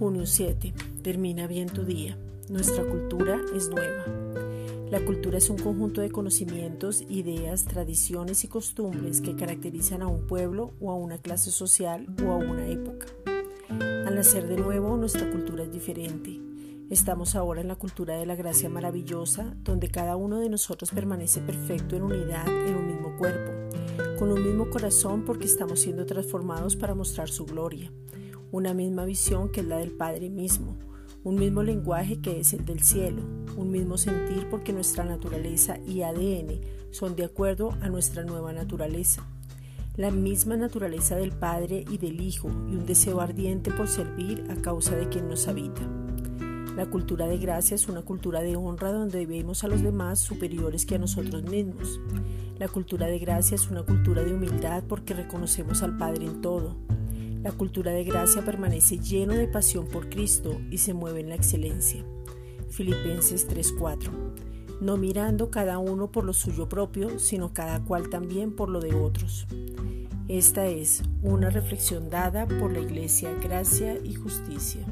7. Termina bien tu día. Nuestra cultura es nueva. La cultura es un conjunto de conocimientos, ideas, tradiciones y costumbres que caracterizan a un pueblo o a una clase social o a una época. Al nacer de nuevo, nuestra cultura es diferente. Estamos ahora en la cultura de la gracia maravillosa, donde cada uno de nosotros permanece perfecto en unidad en un mismo cuerpo, con un mismo corazón porque estamos siendo transformados para mostrar su gloria una misma visión que es la del Padre mismo, un mismo lenguaje que es el del cielo, un mismo sentir porque nuestra naturaleza y ADN son de acuerdo a nuestra nueva naturaleza, la misma naturaleza del Padre y del Hijo y un deseo ardiente por servir a causa de quien nos habita. La cultura de gracia es una cultura de honra donde vemos a los demás superiores que a nosotros mismos. La cultura de gracia es una cultura de humildad porque reconocemos al Padre en todo, la cultura de gracia permanece lleno de pasión por Cristo y se mueve en la excelencia. Filipenses 3:4. No mirando cada uno por lo suyo propio, sino cada cual también por lo de otros. Esta es una reflexión dada por la Iglesia Gracia y Justicia.